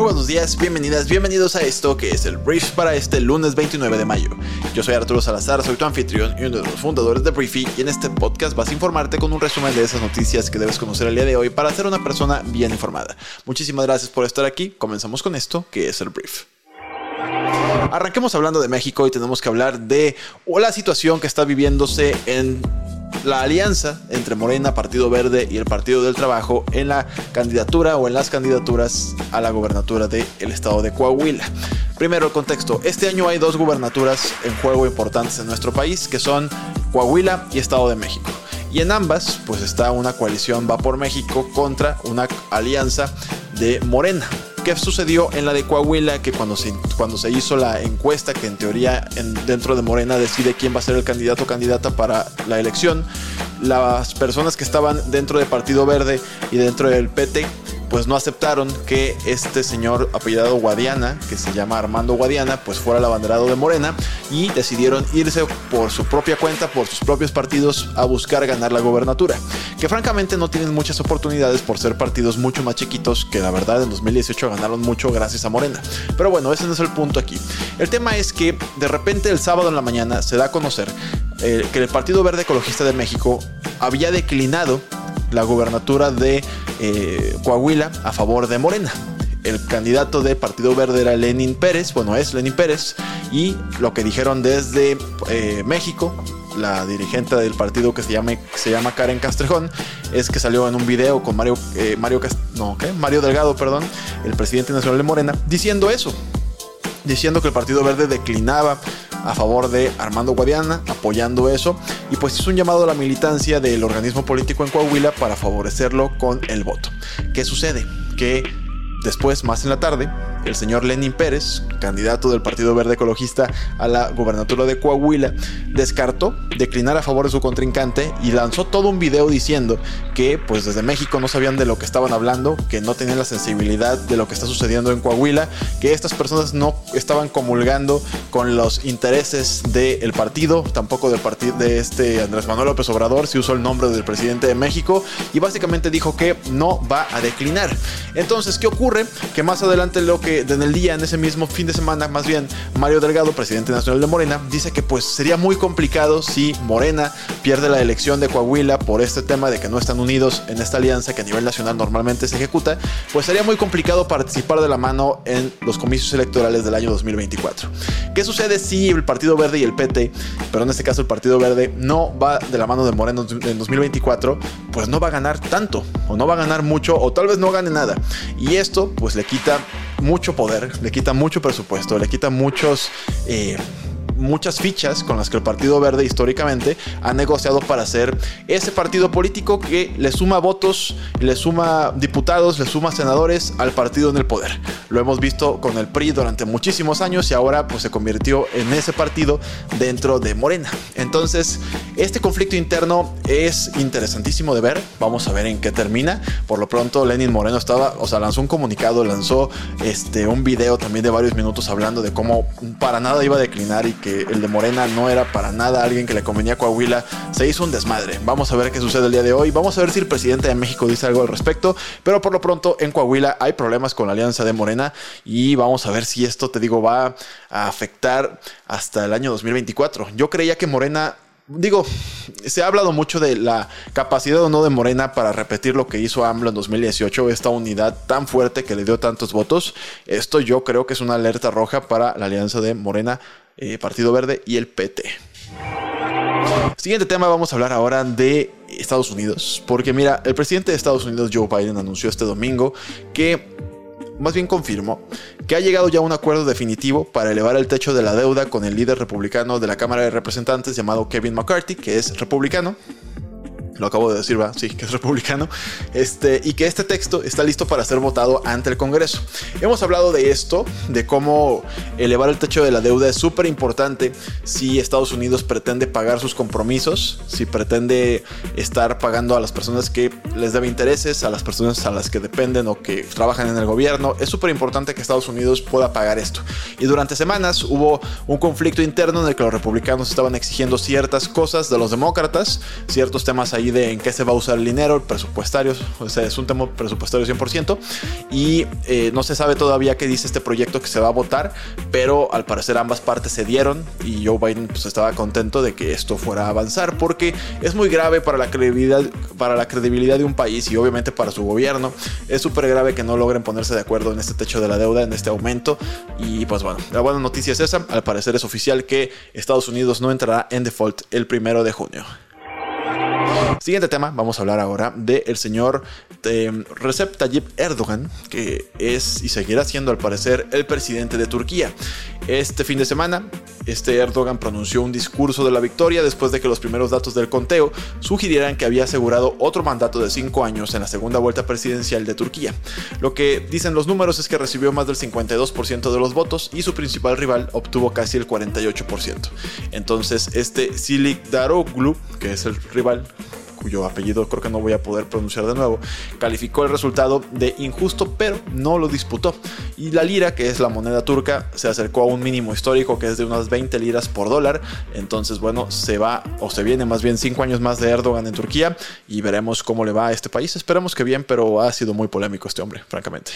Muy buenos días, bienvenidas, bienvenidos a esto que es el Brief para este lunes 29 de mayo. Yo soy Arturo Salazar, soy tu anfitrión y uno de los fundadores de Briefy y en este podcast vas a informarte con un resumen de esas noticias que debes conocer el día de hoy para ser una persona bien informada. Muchísimas gracias por estar aquí, comenzamos con esto que es el Brief. Arranquemos hablando de México y tenemos que hablar de la situación que está viviéndose en la alianza entre Morena, Partido Verde y el Partido del Trabajo en la candidatura o en las candidaturas a la gobernatura del estado de Coahuila. Primero el contexto. Este año hay dos gubernaturas en juego importantes en nuestro país, que son Coahuila y Estado de México. Y en ambas, pues está una coalición Va por México contra una alianza de Morena. ¿Qué sucedió en la de Coahuila? Que cuando se, cuando se hizo la encuesta, que en teoría en, dentro de Morena decide quién va a ser el candidato o candidata para la elección, las personas que estaban dentro del Partido Verde y dentro del PT pues no aceptaron que este señor apellidado Guadiana, que se llama Armando Guadiana, pues fuera el abanderado de Morena y decidieron irse por su propia cuenta, por sus propios partidos, a buscar ganar la gobernatura. Que francamente no tienen muchas oportunidades por ser partidos mucho más chiquitos, que la verdad en 2018 ganaron mucho gracias a Morena. Pero bueno, ese no es el punto aquí. El tema es que de repente el sábado en la mañana se da a conocer eh, que el Partido Verde Ecologista de México había declinado la gubernatura de eh, Coahuila a favor de Morena. El candidato de Partido Verde era Lenin Pérez, bueno, es Lenin Pérez, y lo que dijeron desde eh, México, la dirigente del partido que se llama, se llama Karen Castrejón, es que salió en un video con Mario, eh, Mario, no, Mario Delgado, perdón, el presidente nacional de Morena, diciendo eso, diciendo que el Partido Verde declinaba a favor de Armando Guadiana, apoyando eso, y pues es un llamado a la militancia del organismo político en Coahuila para favorecerlo con el voto. ¿Qué sucede? Que después, más en la tarde, el señor Lenin Pérez, candidato del Partido Verde Ecologista a la gubernatura de Coahuila, descartó declinar a favor de su contrincante y lanzó todo un video diciendo que pues desde México no sabían de lo que estaban hablando, que no tenían la sensibilidad de lo que está sucediendo en Coahuila, que estas personas no estaban comulgando con los intereses del partido, tampoco del partido de este Andrés Manuel López Obrador, si usó el nombre del presidente de México y básicamente dijo que no va a declinar. Entonces, ¿qué ocurre? Que más adelante lo que en el día, en ese mismo fin de semana, más bien, Mario Delgado, presidente nacional de Morena, dice que pues sería muy complicado si Morena pierde la elección de Coahuila por este tema de que no están unidos en esta alianza que a nivel nacional normalmente se ejecuta, pues sería muy complicado participar de la mano en los comicios electorales del año 2024. ¿Qué sucede si el Partido Verde y el PT, pero en este caso el Partido Verde, no va de la mano de Morena en 2024? Pues no va a ganar tanto, o no va a ganar mucho, o tal vez no gane nada. Y esto pues le quita mucho poder, le quita mucho presupuesto, le quita muchos... Eh, muchas fichas con las que el Partido Verde históricamente ha negociado para ser ese partido político que le suma votos, le suma diputados, le suma senadores al partido en el poder. Lo hemos visto con el PRI durante muchísimos años y ahora pues se convirtió en ese partido dentro de Morena. Entonces, este conflicto interno es interesantísimo de ver. Vamos a ver en qué termina. Por lo pronto, Lenin Moreno estaba, o sea, lanzó un comunicado, lanzó este, un video también de varios minutos hablando de cómo para nada iba a declinar y que el de Morena no era para nada alguien que le convenía a Coahuila, se hizo un desmadre. Vamos a ver qué sucede el día de hoy. Vamos a ver si el presidente de México dice algo al respecto. Pero por lo pronto en Coahuila hay problemas con la alianza de Morena y vamos a ver si esto, te digo, va a afectar hasta el año 2024. Yo creía que Morena digo, se ha hablado mucho de la capacidad o no de Morena para repetir lo que hizo AMLO en 2018, esta unidad tan fuerte que le dio tantos votos. Esto yo creo que es una alerta roja para la alianza de Morena eh, Partido Verde y el PT. Siguiente tema, vamos a hablar ahora de Estados Unidos. Porque mira, el presidente de Estados Unidos, Joe Biden, anunció este domingo que, más bien confirmó, que ha llegado ya a un acuerdo definitivo para elevar el techo de la deuda con el líder republicano de la Cámara de Representantes llamado Kevin McCarthy, que es republicano lo acabo de decir, va, sí, que es republicano, este, y que este texto está listo para ser votado ante el Congreso. Hemos hablado de esto, de cómo elevar el techo de la deuda es súper importante si Estados Unidos pretende pagar sus compromisos, si pretende estar pagando a las personas que les debe intereses, a las personas a las que dependen o que trabajan en el gobierno. Es súper importante que Estados Unidos pueda pagar esto. Y durante semanas hubo un conflicto interno en el que los republicanos estaban exigiendo ciertas cosas de los demócratas, ciertos temas ahí de en qué se va a usar el dinero, presupuestario, o sea, es un tema presupuestario 100%, y eh, no se sabe todavía qué dice este proyecto que se va a votar, pero al parecer ambas partes se dieron y Joe Biden pues, estaba contento de que esto fuera a avanzar, porque es muy grave para la credibilidad, para la credibilidad de un país y obviamente para su gobierno. Es súper grave que no logren ponerse de acuerdo en este techo de la deuda, en este aumento, y pues bueno, la buena noticia es esa, al parecer es oficial que Estados Unidos no entrará en default el primero de junio. Siguiente tema, vamos a hablar ahora del señor eh, Recep Tayyip Erdogan, que es y seguirá siendo al parecer el presidente de Turquía. Este fin de semana, este Erdogan pronunció un discurso de la victoria después de que los primeros datos del conteo sugirieran que había asegurado otro mandato de cinco años en la segunda vuelta presidencial de Turquía. Lo que dicen los números es que recibió más del 52% de los votos y su principal rival obtuvo casi el 48%. Entonces, este Silik Daroglu, que es el rival cuyo apellido creo que no voy a poder pronunciar de nuevo, calificó el resultado de injusto, pero no lo disputó. Y la lira, que es la moneda turca, se acercó a un mínimo histórico que es de unas 20 liras por dólar. Entonces, bueno, se va o se viene más bien 5 años más de Erdogan en Turquía y veremos cómo le va a este país. Esperemos que bien, pero ha sido muy polémico este hombre, francamente.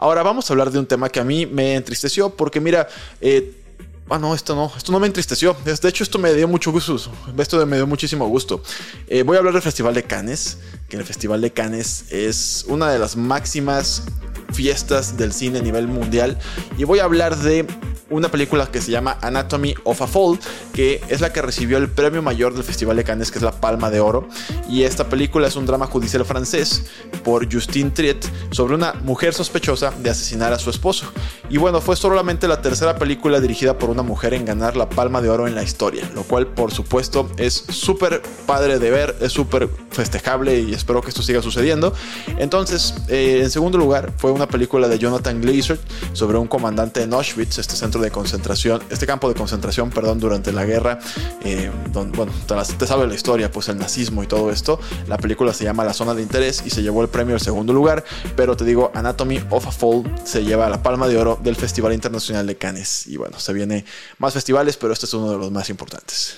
Ahora vamos a hablar de un tema que a mí me entristeció porque mira, eh, Ah, no, esto no, esto no me entristeció. De hecho, esto me dio mucho gusto. Esto me dio muchísimo gusto. Eh, voy a hablar del Festival de Cannes, que el Festival de Cannes es una de las máximas fiestas del cine a nivel mundial. Y voy a hablar de una película que se llama Anatomy of a Fall, que es la que recibió el premio mayor del Festival de Cannes, que es la Palma de Oro. Y esta película es un drama judicial francés por Justine Triet sobre una mujer sospechosa de asesinar a su esposo. Y bueno, fue solamente la tercera película dirigida por una mujer en ganar la Palma de Oro en la historia, lo cual por supuesto es súper padre de ver, es súper festejable y espero que esto siga sucediendo. Entonces, eh, en segundo lugar, fue una película de Jonathan Glazer sobre un comandante en Auschwitz, este centro de concentración, este campo de concentración, perdón, durante la guerra, eh, bueno, te, sabe la historia, pues el nazismo y todo esto. La película se llama La Zona de Interés y se llevó el premio al segundo lugar, pero te digo, Anatomy of a Fall se lleva la palma de oro del Festival Internacional de Cannes. Y bueno, se viene más festivales, pero este es uno de los más importantes.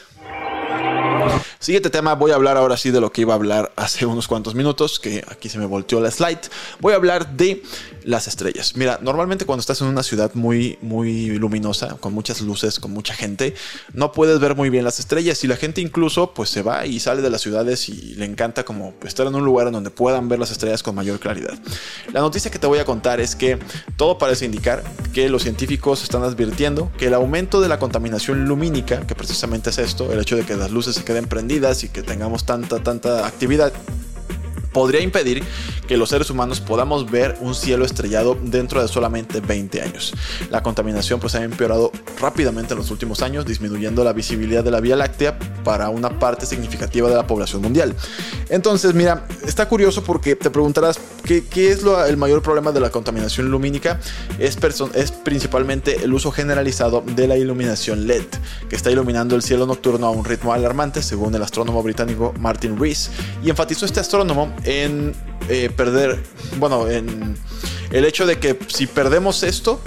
Siguiente tema, voy a hablar ahora sí de lo que iba a hablar hace unos cuantos minutos, que aquí se me volteó la slide. Voy a hablar de las estrellas. Mira, normalmente cuando estás en una ciudad muy, muy luminosa, con muchas luces, con mucha gente, no puedes ver muy bien las estrellas y la gente incluso pues se va y sale de las ciudades y le encanta como estar en un lugar en donde puedan ver las estrellas con mayor claridad. La noticia que te voy a contar es que todo parece indicar que los científicos están advirtiendo que el aumento de la contaminación lumínica, que precisamente es esto, el hecho de que las luces se queden prendidas y que tengamos tanta, tanta actividad, podría impedir que los seres humanos podamos ver un cielo estrellado dentro de solamente 20 años. La contaminación pues ha empeorado rápidamente en los últimos años, disminuyendo la visibilidad de la Vía Láctea para una parte significativa de la población mundial. Entonces, mira, está curioso porque te preguntarás qué, es el mayor problema de la contaminación lumínica. Es, es principalmente el uso generalizado de la iluminación LED, que está iluminando el cielo nocturno a un ritmo alarmante, según el astrónomo británico Martin Rees. Y enfatizó este astrónomo en eh, perder, bueno, en el hecho de que si perdemos esto,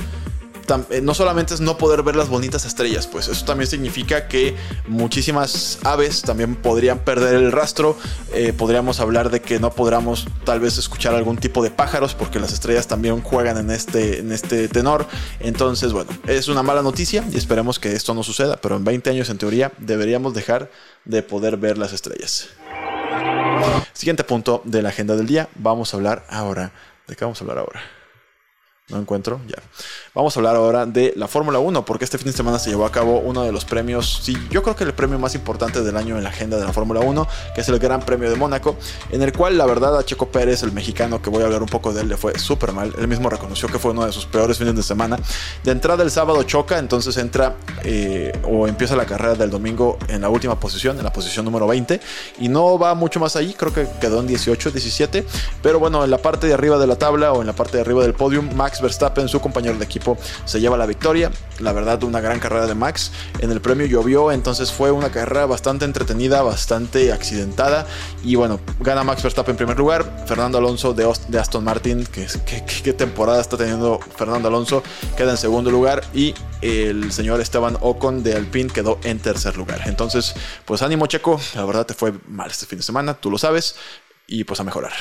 no solamente es no poder ver las bonitas estrellas, pues eso también significa que muchísimas aves también podrían perder el rastro. Eh, podríamos hablar de que no podríamos tal vez escuchar algún tipo de pájaros porque las estrellas también juegan en este, en este tenor. Entonces, bueno, es una mala noticia y esperemos que esto no suceda, pero en 20 años en teoría deberíamos dejar de poder ver las estrellas. Siguiente punto de la agenda del día, vamos a hablar ahora. ¿De qué vamos a hablar ahora? No encuentro, ya. Vamos a hablar ahora de la Fórmula 1, porque este fin de semana se llevó a cabo uno de los premios, sí, yo creo que el premio más importante del año en la agenda de la Fórmula 1, que es el Gran Premio de Mónaco, en el cual la verdad a Checo Pérez, el mexicano, que voy a hablar un poco de él, le fue súper mal. Él mismo reconoció que fue uno de sus peores fines de semana. De entrada el sábado choca, entonces entra eh, o empieza la carrera del domingo en la última posición, en la posición número 20, y no va mucho más ahí, creo que quedó en 18, 17, pero bueno, en la parte de arriba de la tabla o en la parte de arriba del podium, Max Verstappen, su compañero de equipo, se lleva la victoria. La verdad, una gran carrera de Max. En el premio llovió, entonces fue una carrera bastante entretenida, bastante accidentada. Y bueno, gana Max Verstappen en primer lugar. Fernando Alonso de, Aston Martin, que, qué temporada está teniendo Fernando Alonso, queda en segundo lugar. Y el señor Esteban Ocon de Alpine quedó en tercer lugar. Entonces, pues ánimo Checo, la verdad te fue mal este fin de semana, tú lo sabes. Y pues a mejorar.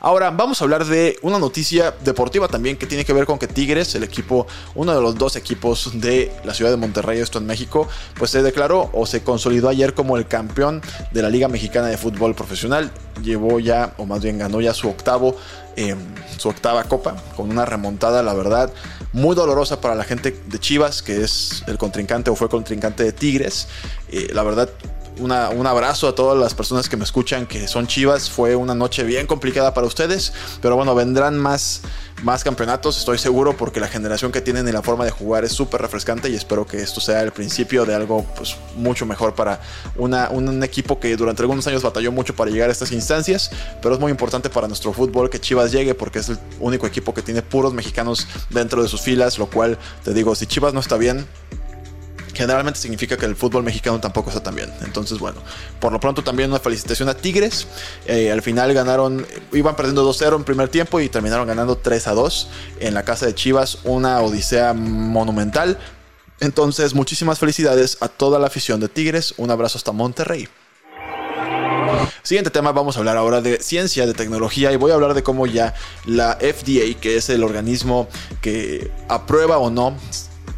Ahora vamos a hablar de una noticia deportiva también que tiene que ver con que Tigres, el equipo, uno de los dos equipos de la ciudad de Monterrey, esto en México, pues se declaró o se consolidó ayer como el campeón de la Liga Mexicana de Fútbol Profesional. Llevó ya, o más bien ganó ya su octavo, em, su octava copa, con una remontada, la verdad, muy dolorosa para la gente de Chivas, que es el contrincante o fue contrincante de Tigres. Eh, la verdad, un abrazo a todas las personas que me escuchan que son chivas. Fue una noche bien complicada para ustedes, pero bueno, vendrán más, más campeonatos, estoy seguro, porque la generación que tienen y la forma de jugar es súper refrescante y espero que esto sea el principio de algo pues, mucho mejor para una, un equipo que durante algunos años batalló mucho para llegar a estas instancias, pero es muy importante para nuestro fútbol que Chivas llegue porque es el único equipo que tiene puros mexicanos dentro de sus filas, lo cual te digo, si Chivas no está bien, generalmente significa que el fútbol mexicano tampoco está tan bien. Entonces, bueno, por lo pronto también una felicitación a Tigres. Eh, al final ganaron, iban perdiendo 2-0 en primer tiempo y terminaron ganando 3-2 en la casa de Chivas. Una odisea monumental. Entonces, muchísimas felicidades a toda la afición de Tigres. Un abrazo hasta Monterrey. Siguiente tema, vamos a hablar ahora de ciencia, de tecnología y voy a hablar de cómo ya la FDA, que es el organismo que aprueba o no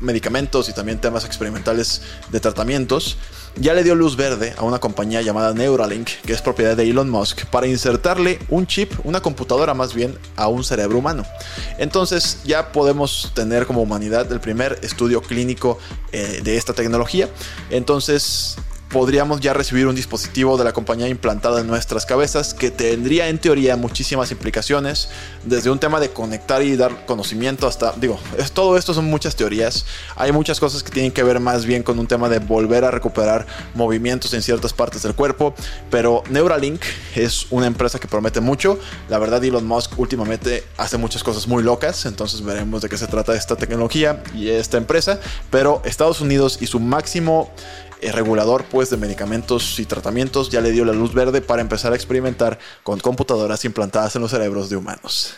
medicamentos y también temas experimentales de tratamientos, ya le dio luz verde a una compañía llamada Neuralink, que es propiedad de Elon Musk, para insertarle un chip, una computadora más bien, a un cerebro humano. Entonces ya podemos tener como humanidad el primer estudio clínico eh, de esta tecnología. Entonces podríamos ya recibir un dispositivo de la compañía implantado en nuestras cabezas que tendría en teoría muchísimas implicaciones, desde un tema de conectar y dar conocimiento hasta, digo, es, todo esto son muchas teorías, hay muchas cosas que tienen que ver más bien con un tema de volver a recuperar movimientos en ciertas partes del cuerpo, pero Neuralink es una empresa que promete mucho, la verdad Elon Musk últimamente hace muchas cosas muy locas, entonces veremos de qué se trata esta tecnología y esta empresa, pero Estados Unidos y su máximo el regulador de medicamentos y tratamientos ya le dio la luz verde para empezar a experimentar con computadoras implantadas en los cerebros de humanos.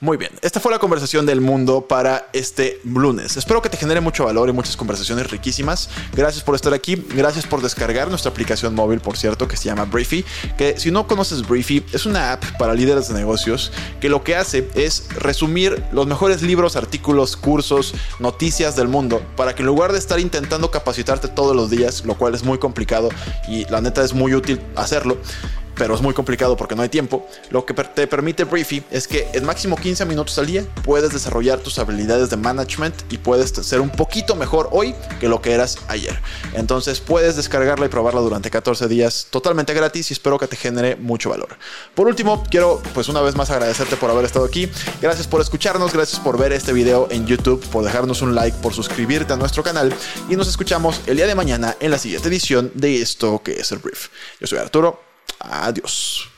Muy bien, esta fue la conversación del mundo para este lunes. Espero que te genere mucho valor y muchas conversaciones riquísimas. Gracias por estar aquí, gracias por descargar nuestra aplicación móvil, por cierto, que se llama Briefy, que si no conoces Briefy, es una app para líderes de negocios que lo que hace es resumir los mejores libros, artículos, cursos, noticias del mundo, para que en lugar de estar intentando capacitarte todos los días, lo cual es muy complicado y la neta es muy útil hacerlo, pero es muy complicado porque no hay tiempo, lo que te permite Briefy es que en máximo 15 minutos al día puedes desarrollar tus habilidades de management y puedes ser un poquito mejor hoy que lo que eras ayer. Entonces puedes descargarla y probarla durante 14 días totalmente gratis y espero que te genere mucho valor. Por último, quiero pues una vez más agradecerte por haber estado aquí. Gracias por escucharnos, gracias por ver este video en YouTube, por dejarnos un like, por suscribirte a nuestro canal y nos escuchamos el día de mañana en la siguiente edición de esto que es el brief. Yo soy Arturo. Adiós.